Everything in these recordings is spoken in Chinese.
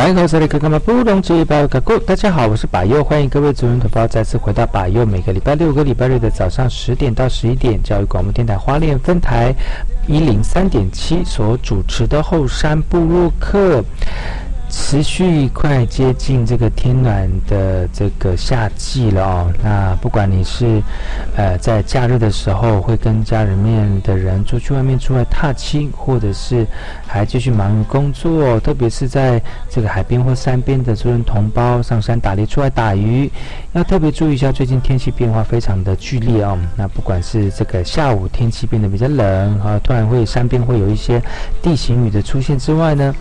来好，这里看看嘛，不懂这一包个够。大家好，我是百佑，欢迎各位族人同胞再次回到百佑。每个礼拜六、个礼拜日的早上十点到十一点，教育广播电台花莲分台一零三点七所主持的后山部落客。持续快接近这个天暖的这个夏季了哦。那不管你是呃在假日的时候会跟家人面的人出去外面出来踏青，或者是还继续忙于工作，特别是在这个海边或山边的族人同胞上山打猎出来打鱼，要特别注意一下最近天气变化非常的剧烈哦。那不管是这个下午天气变得比较冷啊，突然会山边会有一些地形雨的出现之外呢，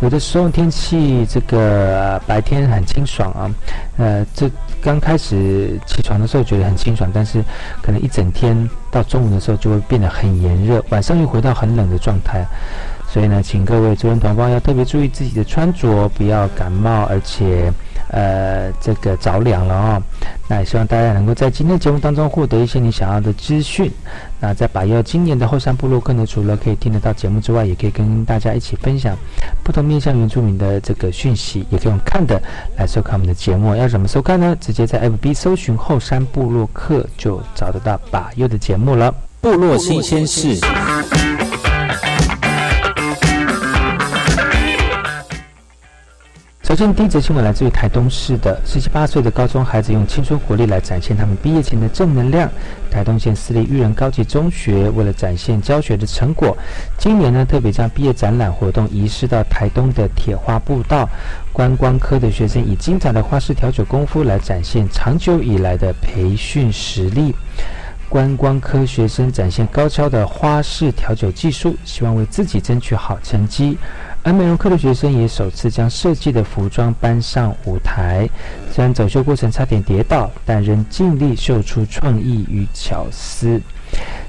有的时候天气。这个白天很清爽啊，呃，这刚开始起床的时候觉得很清爽，但是可能一整天到中午的时候就会变得很炎热，晚上又回到很冷的状态。所以呢，请各位主人同胞要特别注意自己的穿着，不要感冒，而且。呃，这个着凉了哦。那也希望大家能够在今天的节目当中获得一些你想要的资讯。那在把右今年的后山部落，客呢，除了可以听得到节目之外，也可以跟大家一起分享不同面向原住民的这个讯息，也可以用看的来收看我们的节目。要怎么收看呢？直接在 FB 搜寻后山部落客，就找得到把右的节目了。部落新鲜事。首先，第一则新闻来自于台东市的十七八岁的高中孩子，用青春活力来展现他们毕业前的正能量。台东县私立育人高级中学为了展现教学的成果，今年呢特别将毕业展览活动移师到台东的铁花步道。观光科的学生以精彩的花式调酒功夫来展现长久以来的培训实力。观光科学生展现高超的花式调酒技术，希望为自己争取好成绩。而美容课的学生也首次将设计的服装搬上舞台，虽然走秀过程差点跌倒，但仍尽力秀出创意与巧思。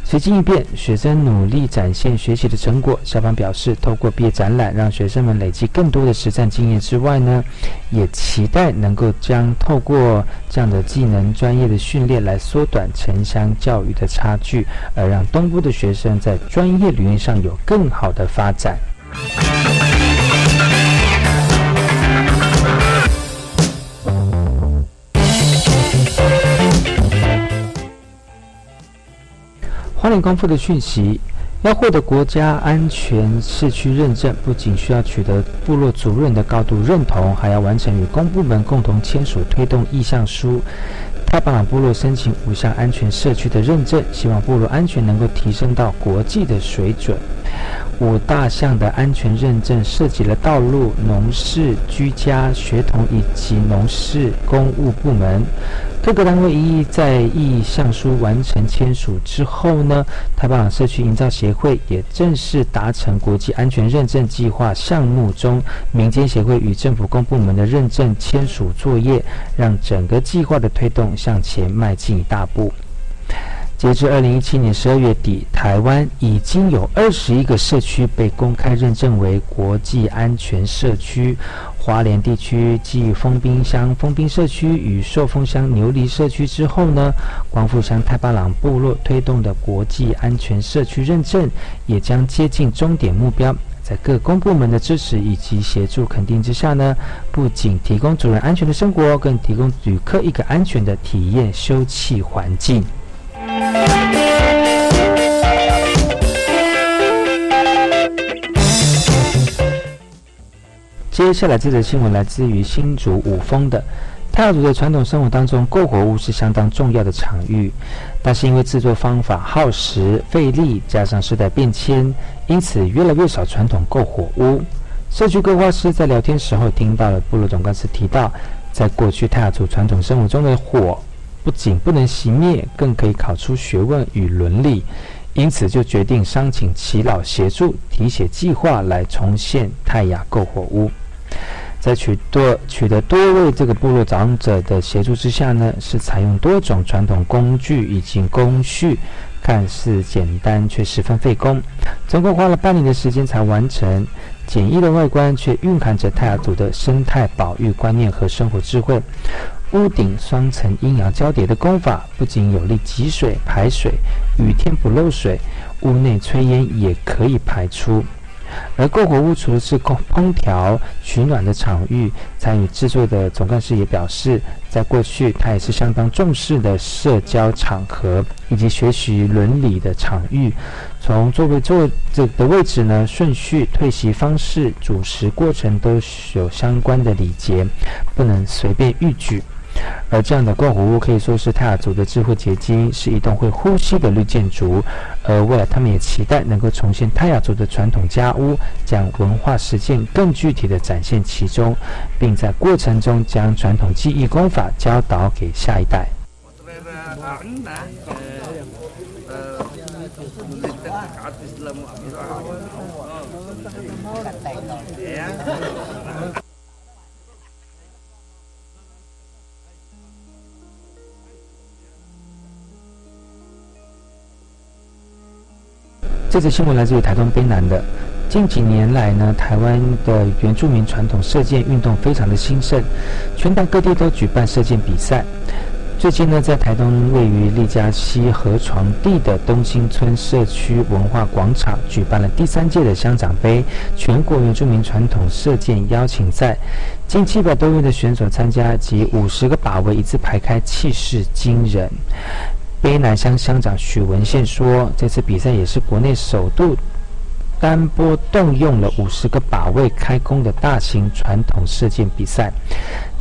随机应变，学生努力展现学习的成果。校方表示，透过毕业展览，让学生们累积更多的实战经验之外呢，也期待能够将透过这样的技能专业的训练，来缩短城乡教育的差距，而让东部的学生在专业领域上有更好的发展。花莲光复的讯息，要获得国家安全市区认证，不仅需要取得部落主任的高度认同，还要完成与公部门共同签署推动意向书。太巴朗部落申请五项安全社区的认证，希望部落安全能够提升到国际的水准。五大项的安全认证涉及了道路、农事、居家、学童以及农事公务部门。各个单位一一在意向书完成签署之后呢，太巴朗社区营造协会也正式达成国际安全认证计划项目中民间协会与政府公部门的认证签署作业，让整个计划的推动向前迈进一大步。截至二零一七年十二月底，台湾已经有二十一个社区被公开认证为国际安全社区。花莲地区继丰滨乡丰滨社区与寿丰乡牛犁社区之后呢，光复乡太巴朗部落推动的国际安全社区认证也将接近终点目标。在各公部门的支持以及协助肯定之下呢，不仅提供主人安全的生活，更提供旅客一个安全的体验休憩环境。接下来这则新闻来自于新竹五峰的泰雅族的传统生活当中，篝火屋是相当重要的场域，但是因为制作方法耗时费力，加上时代变迁，因此越来越少传统篝火屋。社区规划师在聊天时候听到了部落总干事提到，在过去泰雅族传统生活中的火不仅不能熄灭，更可以考出学问与伦理，因此就决定商请耆老协助题写计划来重现泰雅篝火屋。在取多取得多位这个部落长者的协助之下呢，是采用多种传统工具以及工序，看似简单却十分费工，总共花了半年的时间才完成。简易的外观却蕴含着泰雅族的生态保育观念和生活智慧。屋顶双层阴阳交叠的工法，不仅有利集水排水，雨天不漏水，屋内炊烟也可以排出。而篝火屋除了是供烹调取暖的场域，参与制作的总干事也表示，在过去它也是相当重视的社交场合以及学习伦理的场域。从座位坐这的位置呢，顺序、退席方式、主食过程都有相关的礼节，不能随便逾矩。而这样的篝火屋可以说是泰雅族的智慧结晶，是一栋会呼吸的绿建筑。而未来，他们也期待能够重现泰雅族的传统家屋，将文化实践更具体的展现其中，并在过程中将传统技艺功法教导给下一代。这则新闻来自于台东卑南的。近几年来呢，台湾的原住民传统射箭运动非常的兴盛，全台各地都举办射箭比赛。最近呢，在台东位于利嘉溪河床地的东兴村社区文化广场，举办了第三届的乡长杯全国原住民传统射箭邀请赛，近七百多位的选手参加，及五十个靶位一字排开，气势惊人。卑南乡乡长许文宪说：“这次比赛也是国内首度单波动用了五十个靶位开工的大型传统射箭比赛。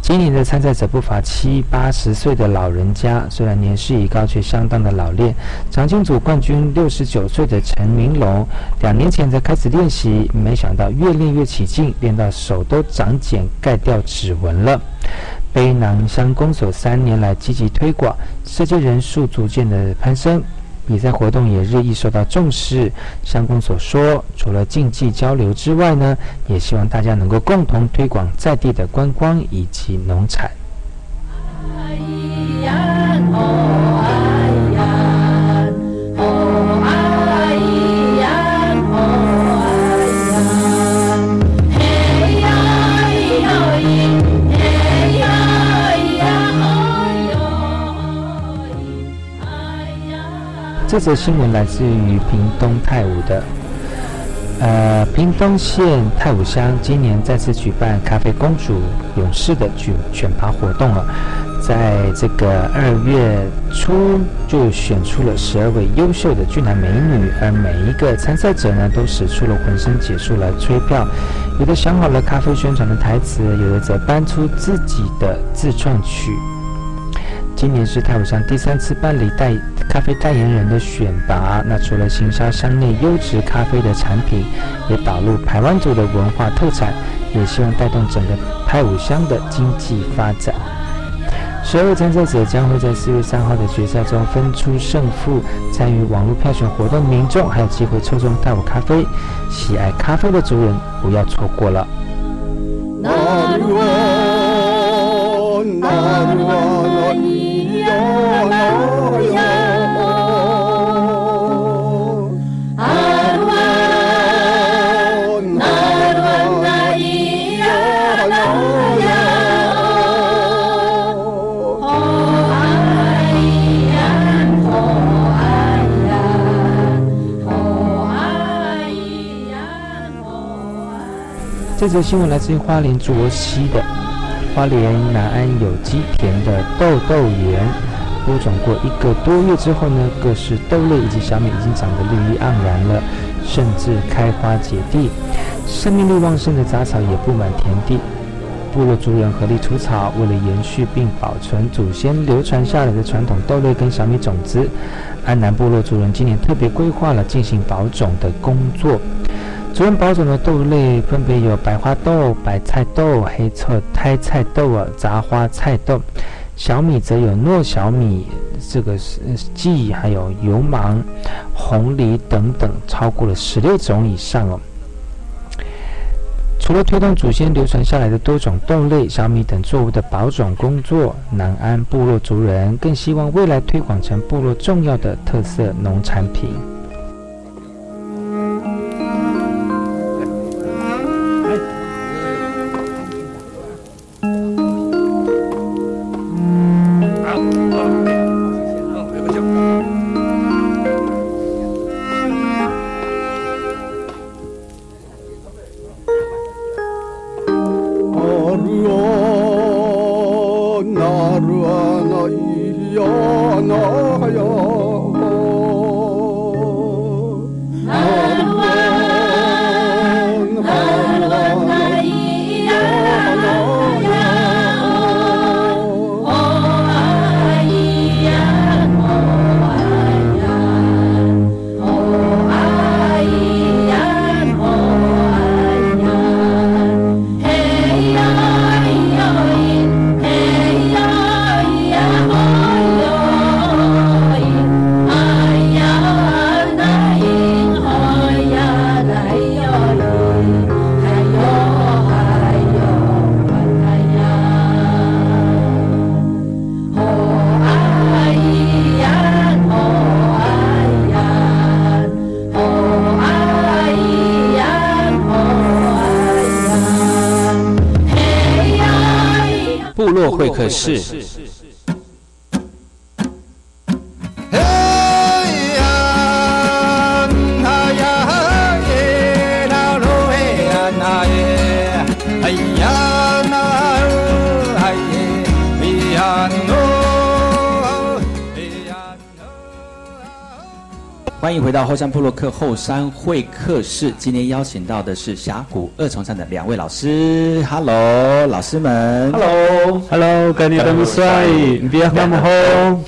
今年的参赛者不乏七八十岁的老人家，虽然年事已高，却相当的老练。长青组冠军六十九岁的陈明龙，两年前才开始练习，没想到越练越起劲，练到手都长茧盖掉指纹了。”卑南乡公所三年来积极推广，射箭人数逐渐的攀升，比赛活动也日益受到重视。乡公所说，除了竞技交流之外呢，也希望大家能够共同推广在地的观光以及农产。这则新闻来自于屏东泰武的，呃，屏东县泰武乡今年再次举办咖啡公主勇士的举选拔活动了，在这个二月初就选出了十二位优秀的俊男美女，而每一个参赛者呢都使出了浑身解数来吹票，有的想好了咖啡宣传的台词，有的则搬出自己的自创曲。今年是泰武乡第三次办理代咖啡代言人的选拔。那除了行销乡内优质咖啡的产品，也导入台湾族的文化特产，也希望带动整个泰武乡的经济发展。十二位参赛者将会在四月三号的决赛中分出胜负。参与网络票选活动的民众还有机会抽中泰武咖啡。喜爱咖啡的族人不要错过了。哦，这则新闻来自于花莲卓溪的。花莲南安有机田的豆豆园，播种过一个多月之后呢，各式豆类以及小米已经长得绿意盎然了，甚至开花结蒂，生命力旺盛的杂草也布满田地。部落族人合力除草，为了延续并保存祖先流传下来的传统豆类跟小米种子，安南部落族人今年特别规划了进行保种的工作。族人保种的豆类分别有白花豆、白菜豆、黑菜胎菜豆啊、杂花菜豆。小米则有糯小米、这个是荠，还有油芒、红梨等等，超过了十六种以上哦。除了推动祖先流传下来的多种豆类、小米等作物的保种工作，南安部落族人更希望未来推广成部落重要的特色农产品。欢迎回到后山部落克后山会客室。今天邀请到的是峡谷二重唱的两位老师。Hello，老师们。Hello，Hello，干你这么帅，你别那么红。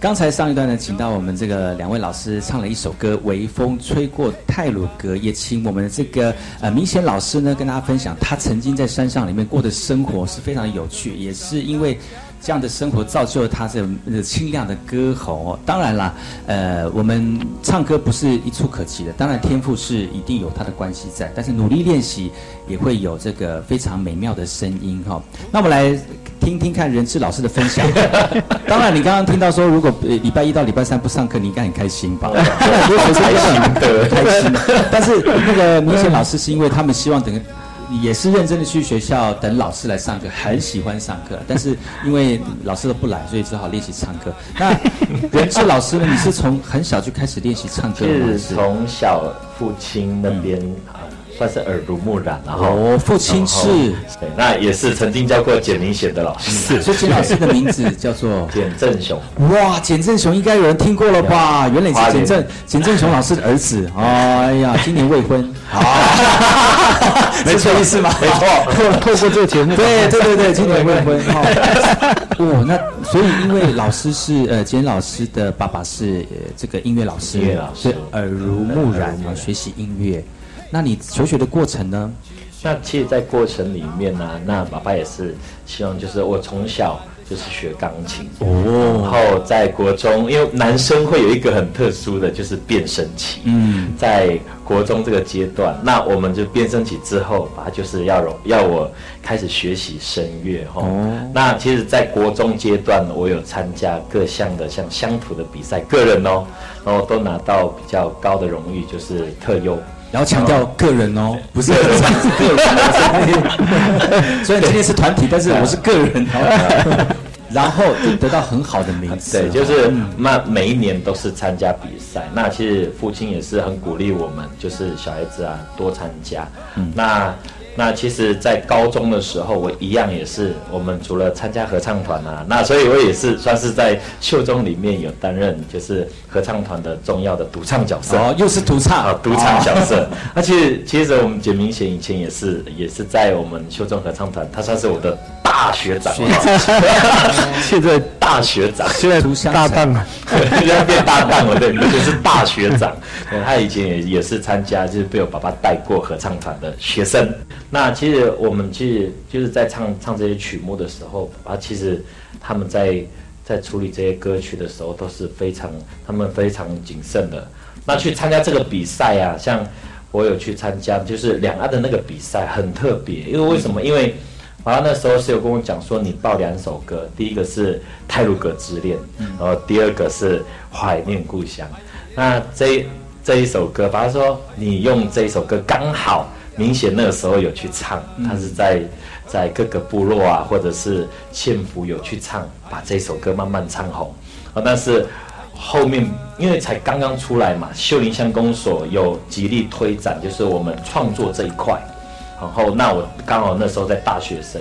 刚才上一段呢，请到我们这个两位老师唱了一首歌《微风吹过泰鲁格》，也请我们这个呃明显老师呢跟大家分享他曾经在山上里面过的生活是非常有趣，也是因为。这样的生活造就了他这清亮的歌喉哦。当然啦，呃，我们唱歌不是一触可及的，当然天赋是一定有它的关系在，但是努力练习也会有这个非常美妙的声音哈。那我们来听听看仁志老师的分享。当然，你刚刚听到说，如果礼拜一到礼拜三不上课，你应该很开心吧？很多学生也很开心。但是那个明显老师是因为他们希望等。也是认真的去学校等老师来上课，很喜欢上课，但是因为老师都不来，所以只好练习唱歌。那人志老师呢？你是从很小就开始练习唱歌吗？是从小父亲那边。算是耳濡目染，了哈。哦，父亲是，对，那也是曾经教过简明显的老师，所以简老师的名字叫做 简正雄。哇，简正雄应该有人听过了吧？原来是简正简正雄老师的儿子。哎呀，今年未婚，没错意思吗？没错，透透过这个节目，对对对对，今年未婚。哦，那所以因为老师是呃，简老师的爸爸是这个音乐老师，音乐耳濡目染啊，学习音乐。那你求学的过程呢？那其实，在过程里面呢，那爸爸也是希望，就是我从小就是学钢琴哦，然后在国中，因为男生会有一个很特殊的就是变声期，嗯，在国中这个阶段，那我们就变声期之后，爸爸就是要要我开始学习声乐哈。哦，那其实，在国中阶段，我有参加各项的像乡土的比赛，个人哦，然后都拿到比较高的荣誉，就是特优。然后强调个人哦，不是个人，虽然今天是团体，但是我是个人。然后就得到很好的名次。对，就是那每一年都是参加比赛。那其实父亲也是很鼓励我们，就是小孩子啊多参加。那那其实，在高中的时候，我一样也是，我们除了参加合唱团啊，那所以我也是算是在秀中里面有担任，就是合唱团的重要的独唱角色。哦，又是独唱啊，独唱角色。那其实，其实我们简明贤以前也是，也是在我们秀中合唱团，他算是我的大学长。现在大学长，现在读大档了，现在变大档了，对，就是大学长。他以前也也是参加，就是被我爸爸带过合唱团的学生。那其实我们其实就是在唱唱这些曲目的时候，啊，其实他们在在处理这些歌曲的时候都是非常，他们非常谨慎的。那去参加这个比赛啊，像我有去参加，就是两岸的那个比赛很特别，因为为什么？因为爸爸那时候是有跟我讲说，你报两首歌，第一个是《泰鲁格之恋》，然后第二个是《怀念故乡》。那这这一首歌，反正说你用这一首歌刚好。明显那个时候有去唱，他是在在各个部落啊，或者是县府有去唱，把这首歌慢慢唱红。啊，但是后面因为才刚刚出来嘛，秀林乡公所有极力推展，就是我们创作这一块。然后那我刚好那时候在大学生，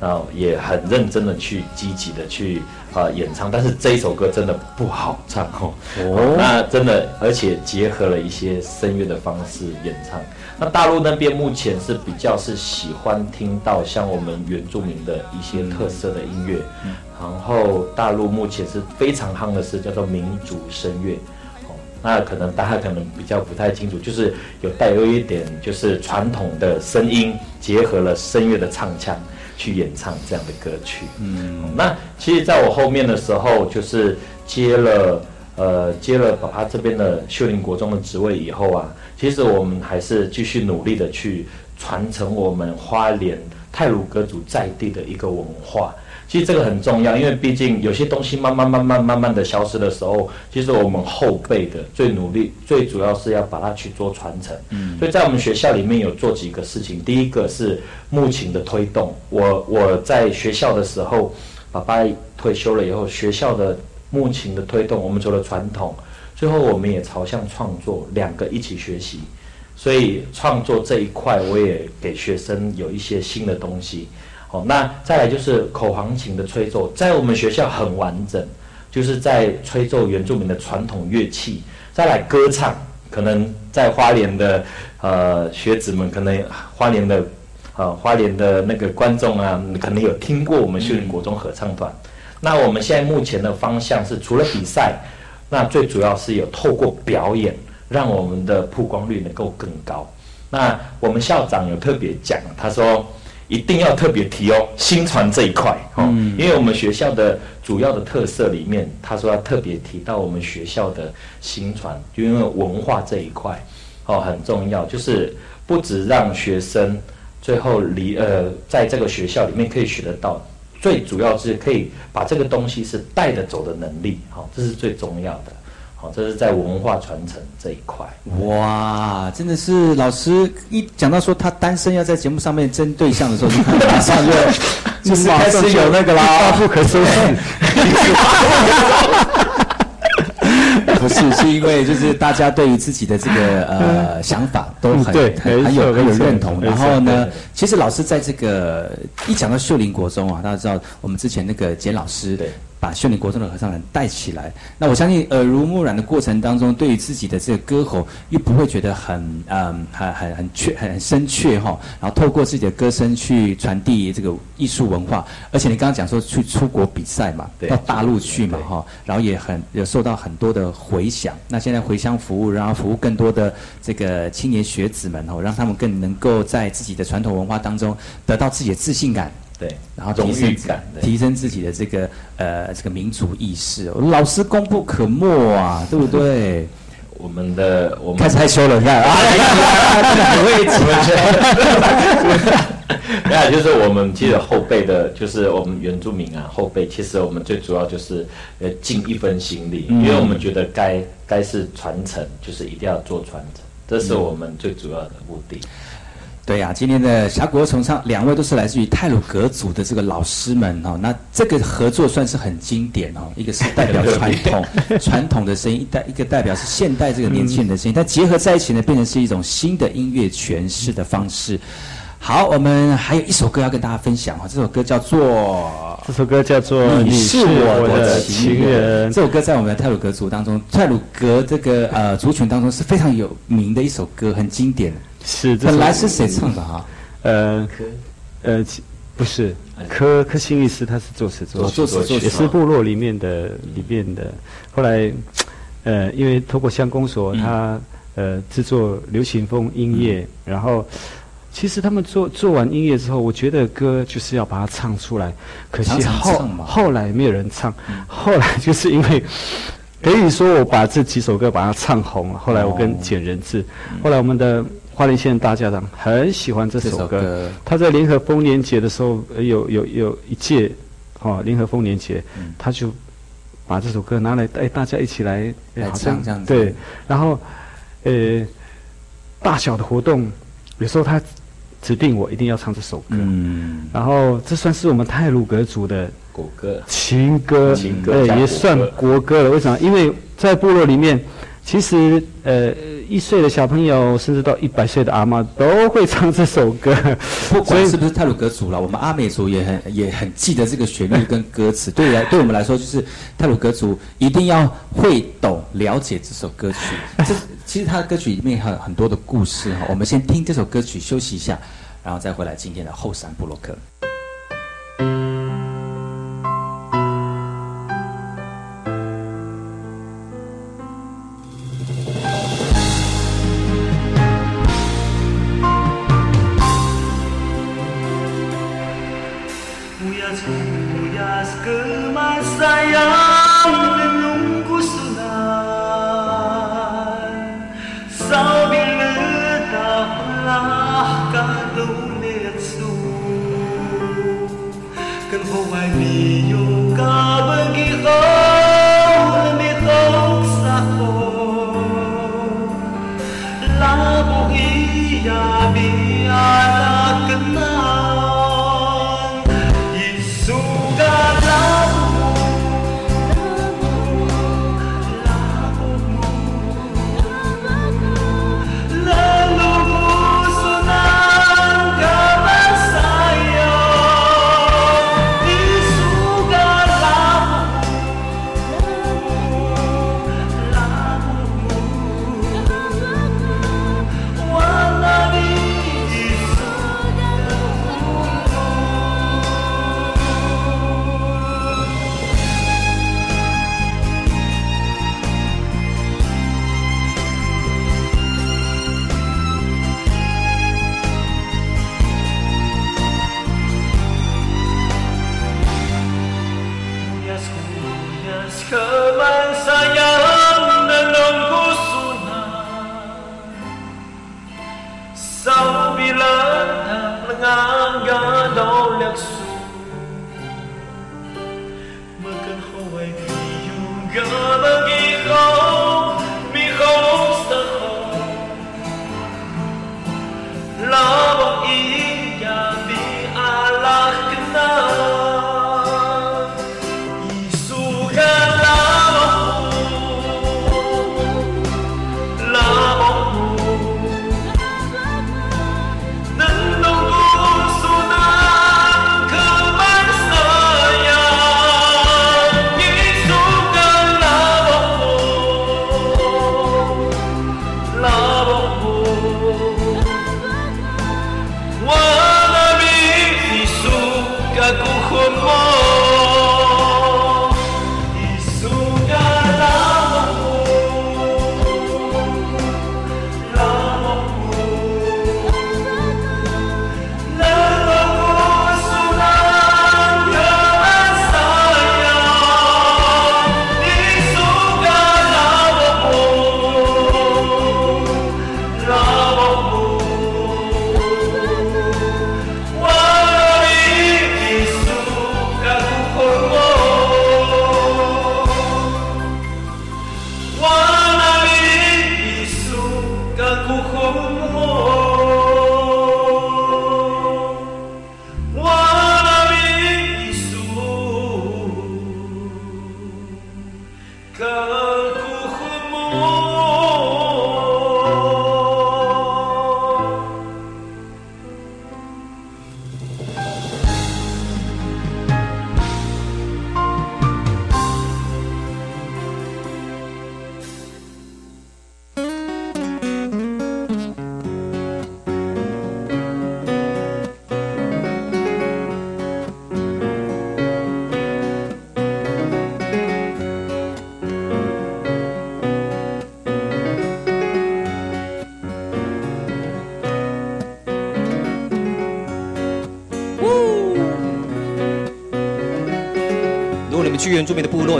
然后也很认真的去积极的去呃演唱，但是这一首歌真的不好唱哦。哦，那真的，而且结合了一些声乐的方式演唱。那大陆那边目前是比较是喜欢听到像我们原住民的一些特色的音乐，然后大陆目前是非常夯的是叫做民族声乐，哦，那可能大家可能比较不太清楚，就是有带有一点就是传统的声音结合了声乐的唱腔去演唱这样的歌曲，嗯，那其实在我后面的时候就是接了呃接了爸爸这边的秀林国中的职位以后啊。其实我们还是继续努力的去传承我们花莲泰鲁格族在地的一个文化。其实这个很重要，因为毕竟有些东西慢慢慢慢慢慢的消失的时候，其实我们后辈的最努力、最主要是要把它去做传承。嗯，所以在我们学校里面有做几个事情。第一个是木琴的推动。我我在学校的时候，爸爸退休了以后，学校的木琴的推动，我们除了传统。最后，我们也朝向创作两个一起学习，所以创作这一块，我也给学生有一些新的东西。好，那再来就是口簧琴的吹奏，在我们学校很完整，就是在吹奏原住民的传统乐器。再来歌唱，可能在花莲的呃学子们，可能花莲的呃花莲的那个观众啊，可能有听过我们秀林国中合唱团。那我们现在目前的方向是，除了比赛。那最主要是有透过表演，让我们的曝光率能够更高。那我们校长有特别讲，他说一定要特别提哦，新传这一块哦，因为我们学校的主要的特色里面，他说要特别提到我们学校的新传，就因为文化这一块哦很重要，就是不止让学生最后离呃在这个学校里面可以学得到。最主要是可以把这个东西是带得走的能力，好，这是最重要的，好，这是在文化传承这一块。哇，真的是老师一讲到说他单身要在节目上面争对象的时候，马上就 就是开始有那个啦，不可收拾。不是，是因为就是大家对于自己的这个呃想法都很很很有很有认同。然后呢，其实老师在这个一讲到秀林国中啊，大家知道我们之前那个简老师。把训练国中的合唱团带起来，那我相信耳濡目染的过程当中，对于自己的这个歌喉又不会觉得很嗯很很很确很深切哈，然后透过自己的歌声去传递这个艺术文化，而且你刚刚讲说去出国比赛嘛，到大陆去嘛哈，然后也很有受到很多的回响。那现在回乡服务，然后服务更多的这个青年学子们哦，让他们更能够在自己的传统文化当中得到自己的自信感。对，然后提升提升自己的这个呃这个民族意识，老师功不可没啊，对不对？我们的我们开始害羞了，你看。啊，很会提没有，就是我们其实后辈的，就是我们原住民啊，后辈其实我们最主要就是呃尽一份心力，因为我们觉得该该是传承，就是一定要做传承，这是我们最主要的目的。对呀，今天的峡谷重唱，两位都是来自于泰鲁格族的这个老师们哦。那这个合作算是很经典哦，一个是代表传统 传统的声音，代一个代表是现代这个年轻人的声音，但结合在一起呢，变成是一种新的音乐诠释的方式。好，我们还有一首歌要跟大家分享哈，这首歌叫做这首歌叫做你是我的情人。这首歌在我们的泰鲁格族当中，泰鲁格这个呃族群当中是非常有名的一首歌，很经典。是，本来是谁唱的哈？呃，呃，不是，柯柯信义斯他是作词作曲，也是部落里面的里面的。后来，呃，因为透过乡公所，他呃制作流行风音乐，然后。其实他们做做完音乐之后，我觉得歌就是要把它唱出来。可惜后后来没有人唱，后来就是因为可以说我把这几首歌把它唱红了。后来我跟简仁志，后来我们的花莲县大家长很喜欢这首歌。他在联合丰年节的时候，有有有一届，哦，联合丰年节，他就把这首歌拿来带大家一起来来唱这样子。对，然后呃，大小的活动，有时候他。指定我一定要唱这首歌，嗯然后这算是我们泰鲁格族的国歌、情歌，情歌也算国歌了。为什么？因为在部落里面，其实呃一岁的小朋友，甚至到一百岁的阿妈都会唱这首歌。不管是不是泰鲁格族了，我们阿美族也很也很记得这个旋律跟歌词。对来对我们来说，就是泰鲁格族一定要会懂了解这首歌曲。这其实他的歌曲里面还有很多的故事哈。我们先听这首歌曲休息一下。然后再回来今天的后山布洛克。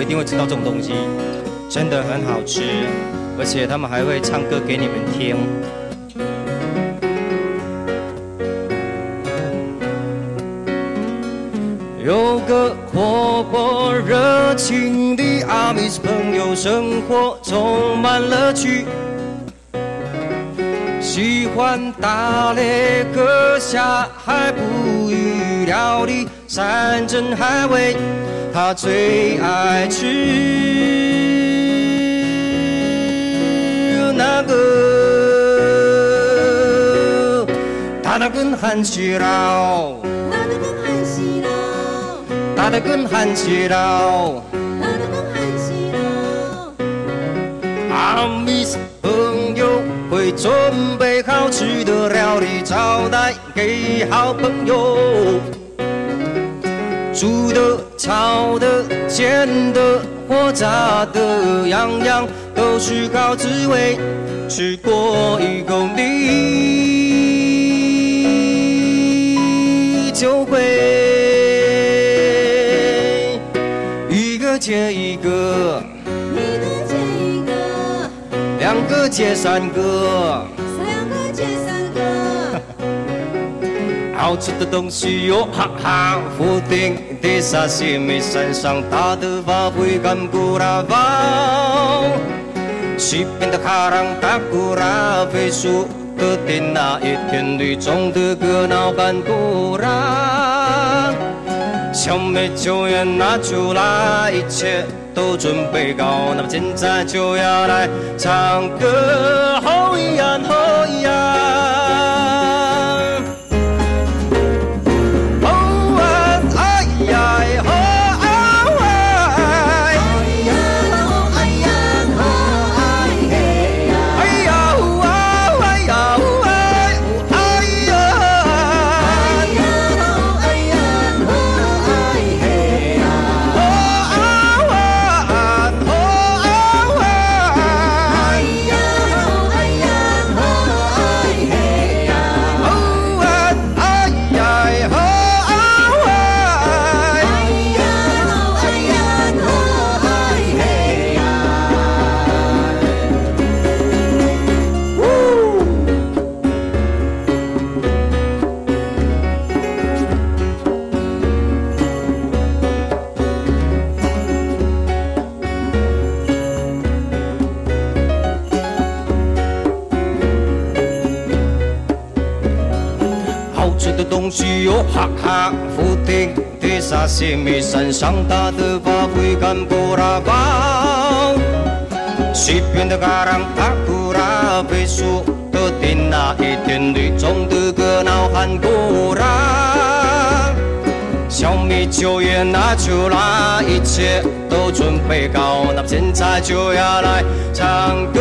一定会知道这种东西，真的很好吃，而且他们还会唱歌给你们听。有个活泼热情的阿米斯朋友，生活充满乐趣。喜欢打猎、割下海捕鱼、料理山珍海味，他最爱吃那个大的跟汉西佬，大的跟汉西佬，大的跟汉西佬，大的跟汉西佬，阿米斯朋友。会准备好吃的料理招待给好朋友，煮的、炒的、煎的或炸的，样样都是好滋味。吃过一口你就会一个接一个。两个接三个，吃的东西哟哈哈！福鼎的沙西米，山上打的发灰干古拉包，西边的卡朗达古拉飞树的店那一天里种的个闹干古拉，小美酒也拿出来一切。都准备好，那么现在就要来唱歌，吼呀吼上打的发灰干布拉包，西边的嘎朗达古拉贝树的顶那一天里种的个闹喊古拉，小米酒也拿出来，一切都准备好，那现在就要来唱歌，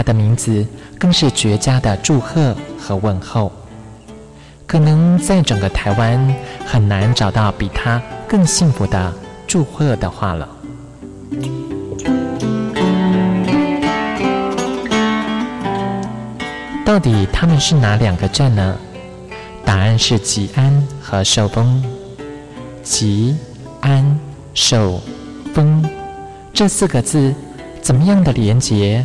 他的名字更是绝佳的祝贺和问候，可能在整个台湾很难找到比他更幸福的祝贺的话了。到底他们是哪两个镇呢？答案是吉安和寿丰。吉安寿丰这四个字，怎么样的连结？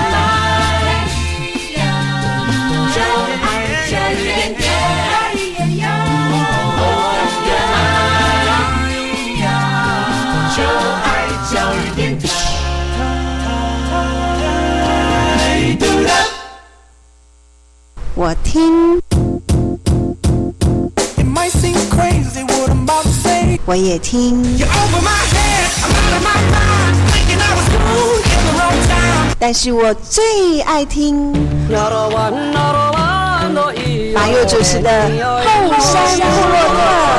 我听，我也听，但是我最爱听。马佑主持的后山部落客。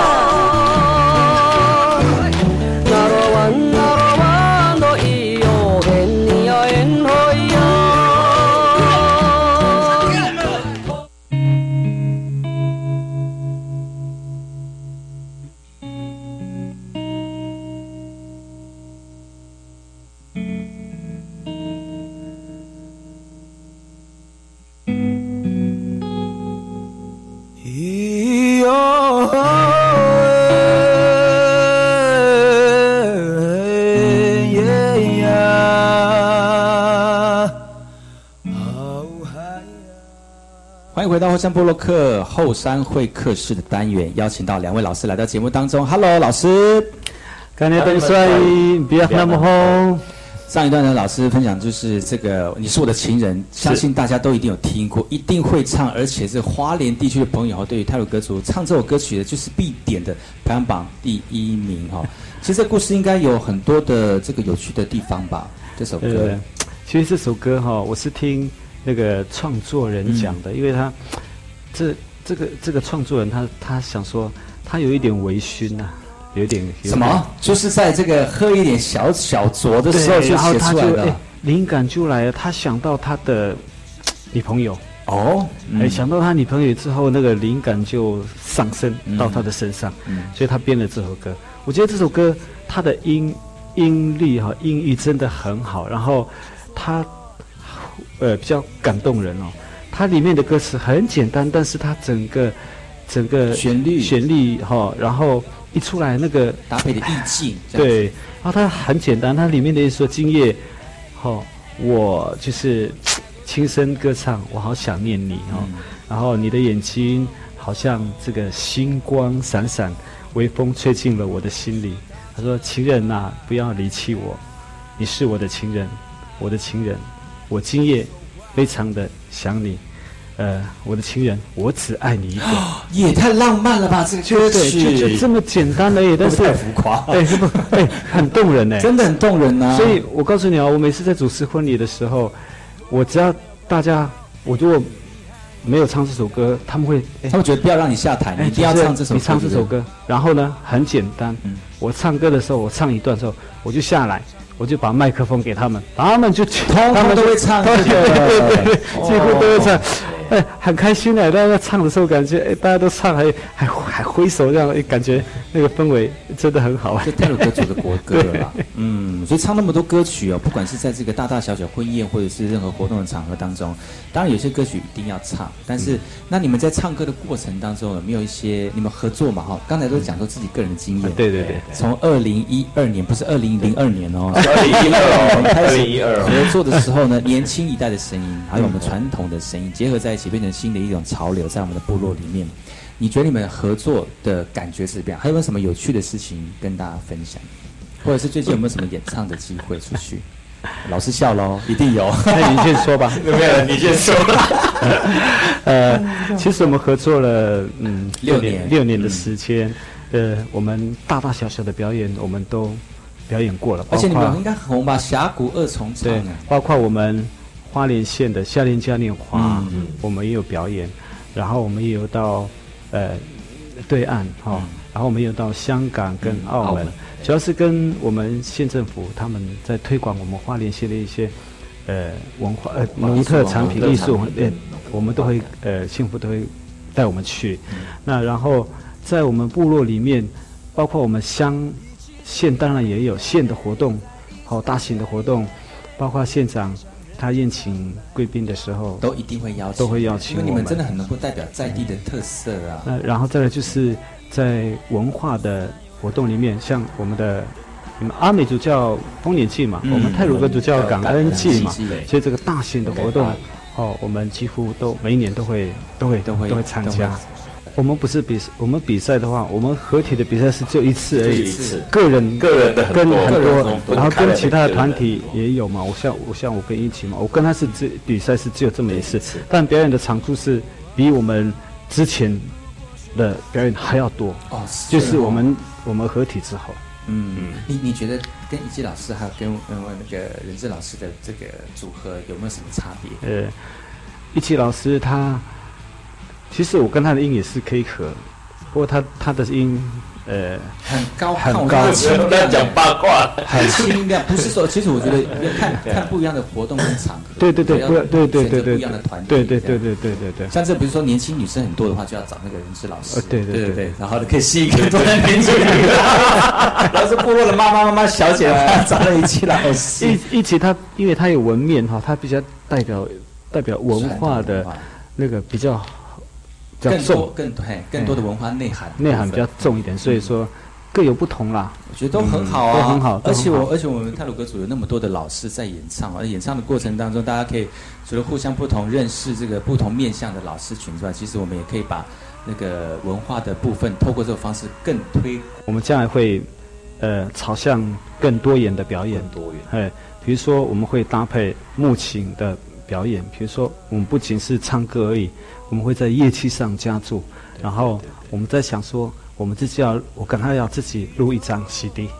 回到后山波洛克后山会客室的单元，邀请到两位老师来到节目当中。Hello，老师，干爹灯帅，不要那么红。上一段呢，老师分享就是这个，你是我的情人，相信大家都一定有听过，一定会唱，而且是花莲地区的朋友哈，对于泰鲁歌族唱这首歌曲的，就是必点的排行榜第一名哈。其实这故事应该有很多的这个有趣的地方吧？这首歌，其实这首歌哈，我是听。那个创作人讲的，因为他这这个这个创作人他他想说，他有一点微醺呐，有点什么？就是在这个喝一点小小酌的时候就写出来的，灵感就来了。他想到他的女朋友哦，哎，想到他女朋友之后，那个灵感就上升到他的身上，所以他编了这首歌。我觉得这首歌它的音音律哈音域真的很好，然后他。呃，比较感动人哦。它里面的歌词很简单，但是它整个整个旋律旋律哈，然后一出来那个搭配的意境，对。然后它很简单，它里面的一说今夜，哦，我就是轻声歌唱，我好想念你哦。然后你的眼睛好像这个星光闪闪，微风吹进了我的心里。他说：“情人呐，不要离弃我，你是我的情人，我的情人。”我今夜非常的想你，呃，我的情人，我只爱你一个，也太浪漫了吧！这个歌曲就就这么简单而已，但是太浮夸，哎，不，哎，很动人呢，真的很动人呐。所以我告诉你啊，我每次在主持婚礼的时候，我只要大家，我如果没有唱这首歌，他们会，他们觉得不要让你下台，你一定要唱这首，你唱这首歌。然后呢，很简单，我唱歌的时候，我唱一段之后，我就下来。我就把麦克风给他们，他们就他们都会唱，对对对，几乎都会唱。哎，很开心的，大家唱的时候感觉，哎，大家都唱，还还还挥手，这样感觉那个氛围真的很好啊。就泰鲁歌族的国歌了，嗯，所以唱那么多歌曲哦，不管是在这个大大小小婚宴或者是任何活动的场合当中，当然有些歌曲一定要唱，但是那你们在唱歌的过程当中有没有一些你们合作嘛？哈，刚才都讲说自己个人的经验，对对对，从二零一二年不是二零零二年哦，二零一二 开始一二合作的时候呢，年轻一代的声音还有我们传统的声音结合在一起。变成新的一种潮流，在我们的部落里面，你觉得你们合作的感觉是怎么样？还有没有什么有趣的事情跟大家分享？或者是最近有没有什么演唱的机会出去？老师笑喽，一定有。那你先说吧。没有，你先说。呃，其实我们合作了嗯六年六年的时间，呃，我们大大小小的表演我们都表演过了，而且你们应该很红吧？峡谷二重唱，对，包括我们。花莲县的夏令嘉年华，我们也有表演，然后我们也有到呃对岸哈，然后我们也有到香港跟澳门，主要是跟我们县政府他们在推广我们花莲县的一些呃文化呃农特产品艺术，呃我们都会呃幸福都会带我们去，那然后在我们部落里面，包括我们乡县当然也有县的活动。好大型的活动，包括县长他宴请贵宾的时候，都一定会邀请，都会邀请。因为你们真的很能够代表在地的特色啊。那然后再来就是在文化的活动里面，像我们的你们阿美族叫丰年祭嘛，我们泰鲁格族叫感恩祭嘛，所以这个大型的活动，哦，我们几乎都每一年都会都会都会都会参加。我们不是比我们比赛的话，我们合体的比赛是只有一次而已。个人个人的跟很多，然后跟其他的团体也有嘛。我像我像我跟一起嘛，我跟他是只比赛是只有这么一次，但表演的场数是比我们之前的表演还要多。哦，就是我们我们合体之后。嗯，你你觉得跟一基老师还有跟跟那个任志老师的这个组合有没有什么差别？呃，一基老师他。其实我跟他的音也是可以合，不过他他的音，呃，很高很高，不要讲八卦，很清亮。不是说，其实我觉得要看看不一样的活动跟场合，对对对，不对对对对，不一样的团体，对对对对对对对。像这比如说年轻女生很多的话，就要找那个人事老师，对对对对，然后可以吸引更多的年轻女生。然后是部落的妈妈妈妈小姐找了一起来，一一起他，因为他有纹面哈，他比较代表代表文化的那个比较。更多、更多、更多的文化内涵，内涵比较重一点，所以说各有不同啦。我觉得都很好啊，都很好。而且我，而且我们泰鲁格组有那么多的老师在演唱，而演唱的过程当中，大家可以除了互相不同认识这个不同面向的老师群之外，其实我们也可以把那个文化的部分，透过这个方式更推。我们将来会呃朝向更多元的表演，多元。哎，比如说我们会搭配木琴的表演，比如说我们不仅是唱歌而已。我们会在乐器上加注，然后我们在想说，我们自己要，我跟他要自己录一张 CD，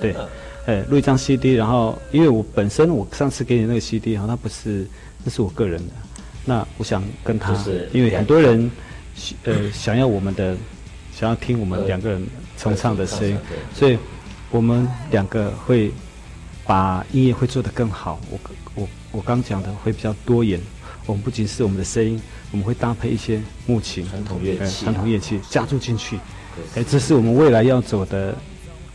对，哎，录一张 CD，然后因为我本身我上次给你那个 CD 哈，它不是，那是我个人的，那我想跟他，因为很多人，呃，想要我们的，想要听我们两个人重唱的声音，所以我们两个会把音乐会做得更好。我我我刚讲的会比较多元，我们不仅是我们的声音。我们会搭配一些木琴、传统乐器、传统乐器加入进去，哎，这是我们未来要走的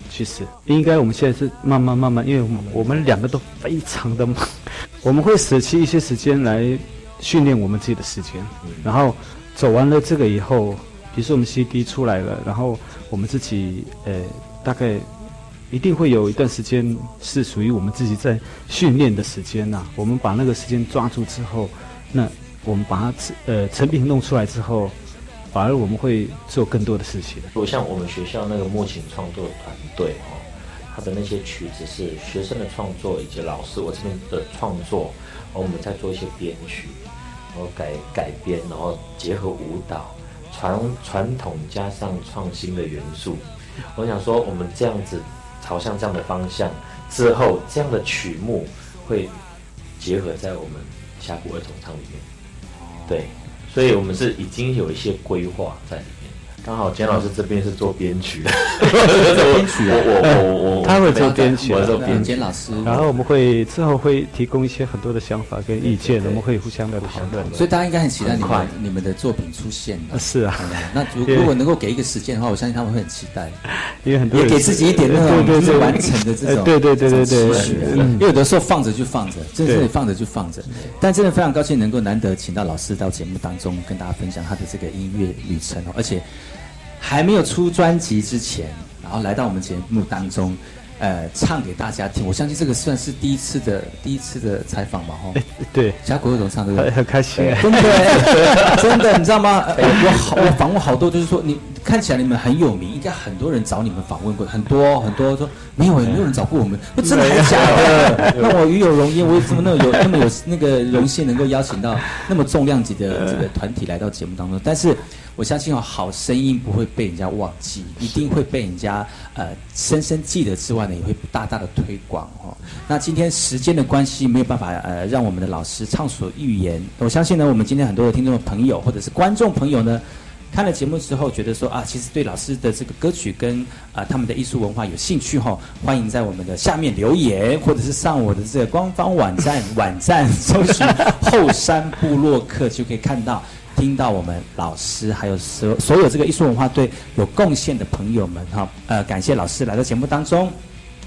趋势。应该我们现在是慢慢慢慢，因为我们我们两个都非常的忙，我们会舍弃一些时间来训练我们自己的时间。然后走完了这个以后，比如说我们 CD 出来了，然后我们自己呃大概一定会有一段时间是属于我们自己在训练的时间呐。我们把那个时间抓住之后，那。我们把它呃成品弄出来之后，反而我们会做更多的事情。如果像我们学校那个木琴创作团队哦，他的那些曲子是学生的创作以及老师我这边的创作，然后我们再做一些编曲，然后改改编，然后结合舞蹈传传统加上创新的元素。我想说，我们这样子朝向这样的方向之后，这样的曲目会结合在我们峡谷儿童唱里面。对，所以我们是已经有一些规划在里。刚好简老师这边是做编曲 的，编曲啊，我我我他会做编曲，我做编简老师。然后我们会之后会提供一些很多的想法跟意见，我们可以互相的讨论。所以大家应该很期待你们你们的作品出现。是啊，那如如果能够给一个时间的话，我相信他们会很期待。因为很多也给自己一点那种就是完成的这种对对对对对。因为有的时候放着就放着，真的是放着就放着。但真的非常高兴能够难得请到老师到节目当中跟大家分享他的这个音乐旅程哦，而且。还没有出专辑之前，然后来到我们节目当中，呃，唱给大家听。我相信这个算是第一次的第一次的采访吧，哈。对，加国怎么唱？很很开心，真的，真的，你知道吗？我好，我访问好多，就是说，你看起来你们很有名，应该很多人找你们访问过，很多很多说没有，没有人找过我们，不真的假的？那我与有荣焉，我怎么那么有那么有那个荣幸能够邀请到那么重量级的这个团体来到节目当中？但是。我相信哦，好声音不会被人家忘记，一定会被人家呃深深记得之外呢，也会大大的推广哦。那今天时间的关系，没有办法呃让我们的老师畅所欲言。我相信呢，我们今天很多的听众朋友或者是观众朋友呢。看了节目之后，觉得说啊，其实对老师的这个歌曲跟啊他们的艺术文化有兴趣哈，欢迎在我们的下面留言，或者是上我的这个官方网站网站搜寻后山部落客，就可以看到、听到我们老师还有所所有这个艺术文化对有贡献的朋友们哈。呃，感谢老师来到节目当中。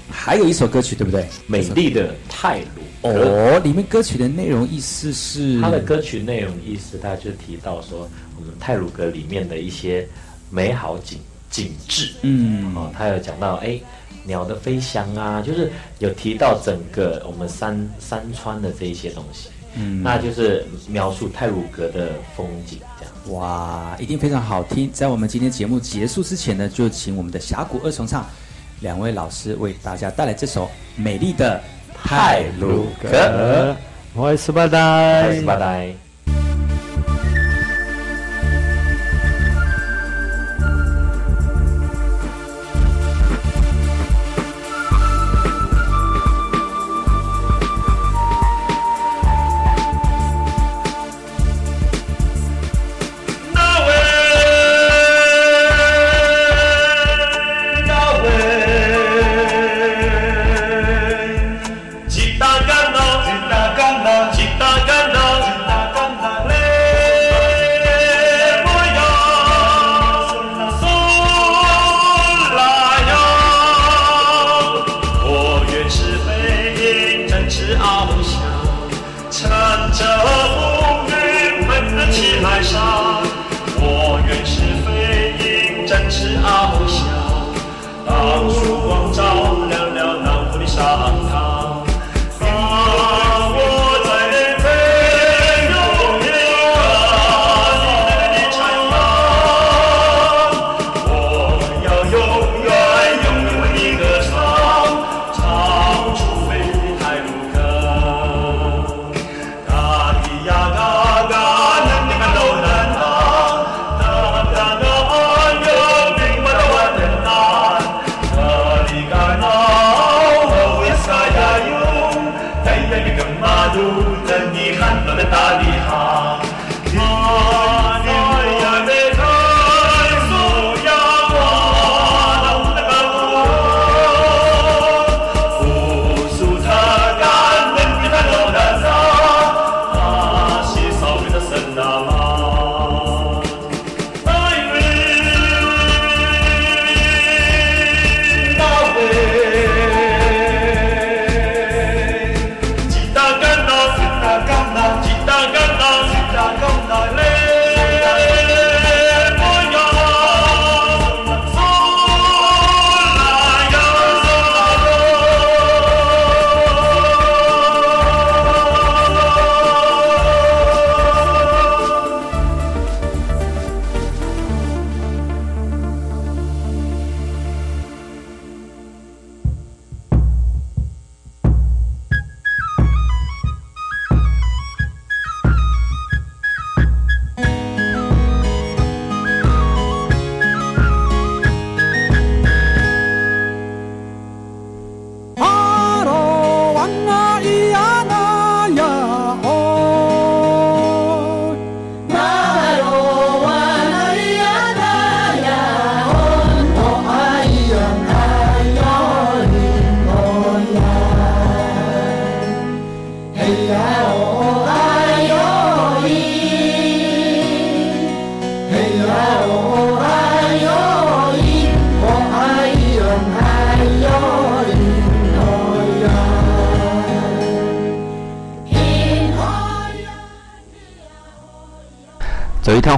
还有一首歌曲，对不对？美丽的泰鲁哦，里面歌曲的内容意思是？它的歌曲内容意思，它就提到说，我们泰鲁格里面的一些美好景景致。嗯，哦，他有讲到，哎，鸟的飞翔啊，就是有提到整个我们山山川的这一些东西。嗯，那就是描述泰鲁格的风景，这样。哇，一定非常好听。在我们今天节目结束之前呢，就请我们的峡谷二重唱。两位老师为大家带来这首美丽的泰鲁格，我是巴呆，我是巴 Shah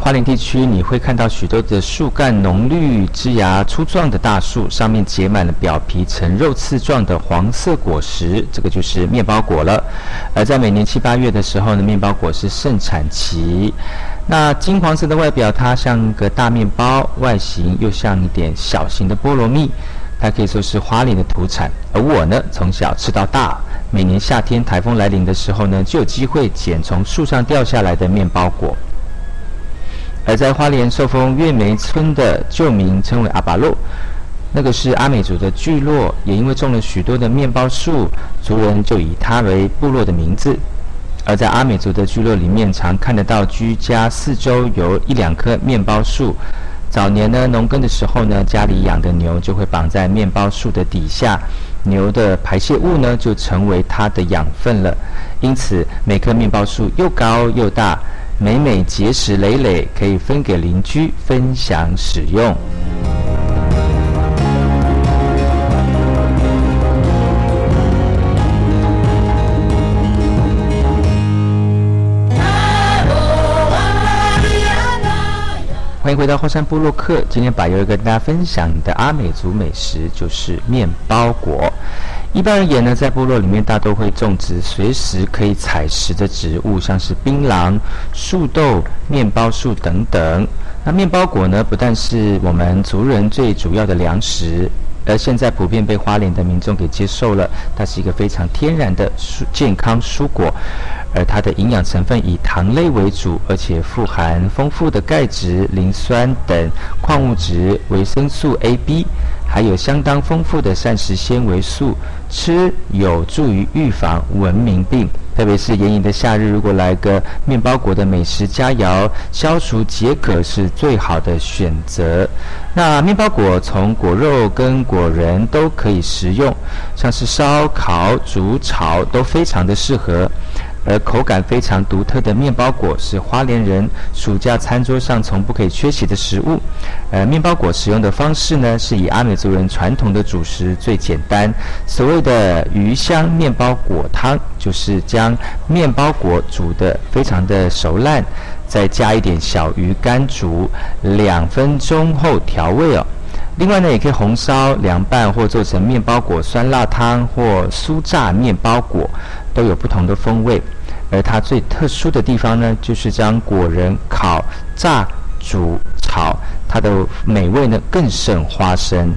花莲地区，你会看到许多的树干浓绿、枝芽粗壮的大树，上面结满了表皮呈肉刺状的黄色果实，这个就是面包果了。而在每年七八月的时候呢，面包果是盛产期。那金黄色的外表，它像个大面包，外形又像一点小型的菠萝蜜，它可以说是花莲的土产。而我呢，从小吃到大，每年夏天台风来临的时候呢，就有机会捡从树上掉下来的面包果。而在花莲寿丰月梅村的旧名称为阿巴洛，那个是阿美族的聚落，也因为种了许多的面包树，族人就以它为部落的名字。而在阿美族的聚落里面，常看得到居家四周有一两棵面包树。早年呢，农耕的时候呢，家里养的牛就会绑在面包树的底下，牛的排泄物呢就成为它的养分了。因此，每棵面包树又高又大，每每结实累累，可以分给邻居分享使用。欢迎回到后山部落客。今天把又跟大家分享的阿美族美食就是面包果。一般而言呢，在部落里面大都会种植随时可以采食的植物，像是槟榔、树豆、面包树等等。那面包果呢，不但是我们族人最主要的粮食，而现在普遍被花莲的民众给接受了。它是一个非常天然的蔬健康蔬果。而它的营养成分以糖类为主，而且富含丰富的钙质、磷酸等矿物质、维生素 A、B，还有相当丰富的膳食纤维素，吃有助于预防文明病。特别是炎炎的夏日，如果来个面包果的美食佳肴，消除解渴是最好的选择。那面包果从果肉跟果仁都可以食用，像是烧烤、煮、炒都非常的适合。而口感非常独特的面包果是花莲人暑假餐桌上从不可以缺席的食物。呃，面包果使用的方式呢，是以阿美族人传统的主食最简单，所谓的鱼香面包果汤，就是将面包果煮得非常的熟烂，再加一点小鱼干煮两分钟后调味哦。另外呢，也可以红烧、凉拌或做成面包果酸辣汤或酥炸面包果，都有不同的风味。而它最特殊的地方呢，就是将果仁烤、炸、煮、炒，它的美味呢更胜花生。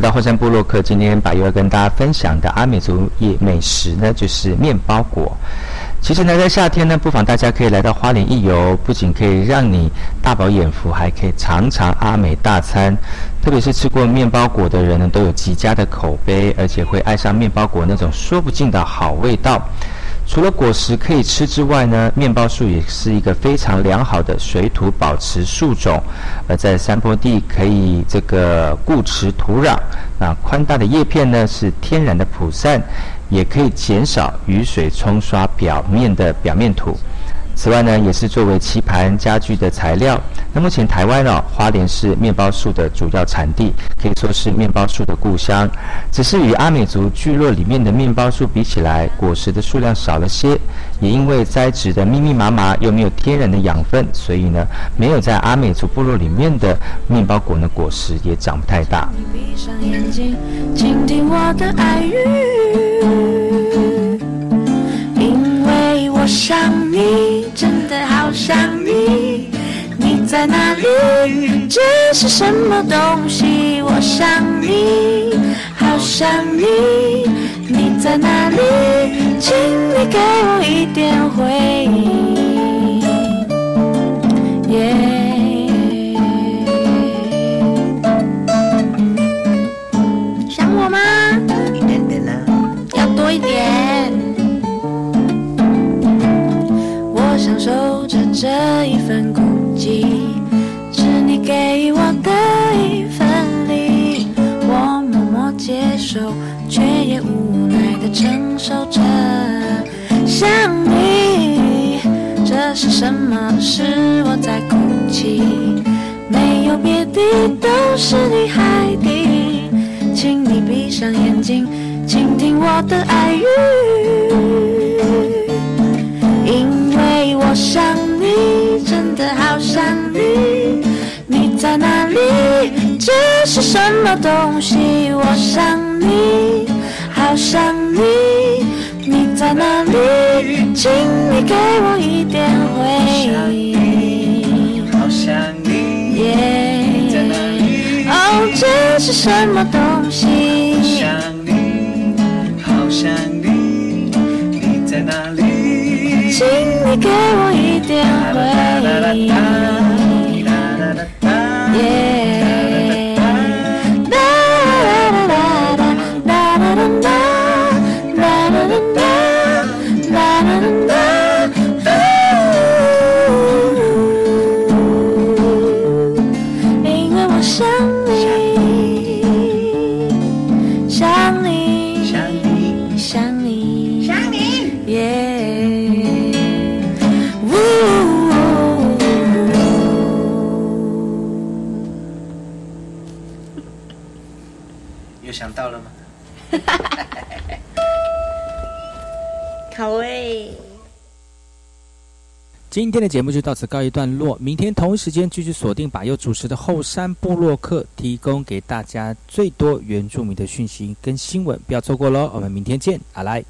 回到后山部落客。今天百优要跟大家分享的阿美族夜美食呢，就是面包果。其实呢，在夏天呢，不妨大家可以来到花莲一游，不仅可以让你大饱眼福，还可以尝尝阿美大餐。特别是吃过面包果的人呢，都有极佳的口碑，而且会爱上面包果那种说不尽的好味道。除了果实可以吃之外呢，面包树也是一个非常良好的水土保持树种，而在山坡地可以这个固持土壤。那宽大的叶片呢是天然的蒲扇，也可以减少雨水冲刷表面的表面土。此外呢，也是作为棋盘家具的材料。那目前台湾哦，花莲是面包树的主要产地，可以说是面包树的故乡。只是与阿美族聚落里面的面包树比起来，果实的数量少了些，也因为栽植的密密麻麻，又没有天然的养分，所以呢，没有在阿美族部落里面的面包果呢，果实也长不太大。你闭上眼睛，倾听我的爱语，想你，真的好想你。你在哪里？这是什么东西？我想你，好想你。你在哪里？请你给我一点回应。守着这一份孤寂，是你给我的一份礼，我默默接受，却也无奈的承受着。想你，这是什么？是我在哭泣，没有别的，都是你害的。请你闭上眼睛，倾听我的爱语，为我想你，真的好想你。你在哪里？这是什么东西？我想你，好想你。你在哪里？请你给我一点回应。好想你，你在哪里？哦，这是什么东西？给我一点回应。今天的节目就到此告一段落，明天同一时间继续锁定把右主持的后山部落客，提供给大家最多原住民的讯息跟新闻，不要错过喽！我们明天见，阿来。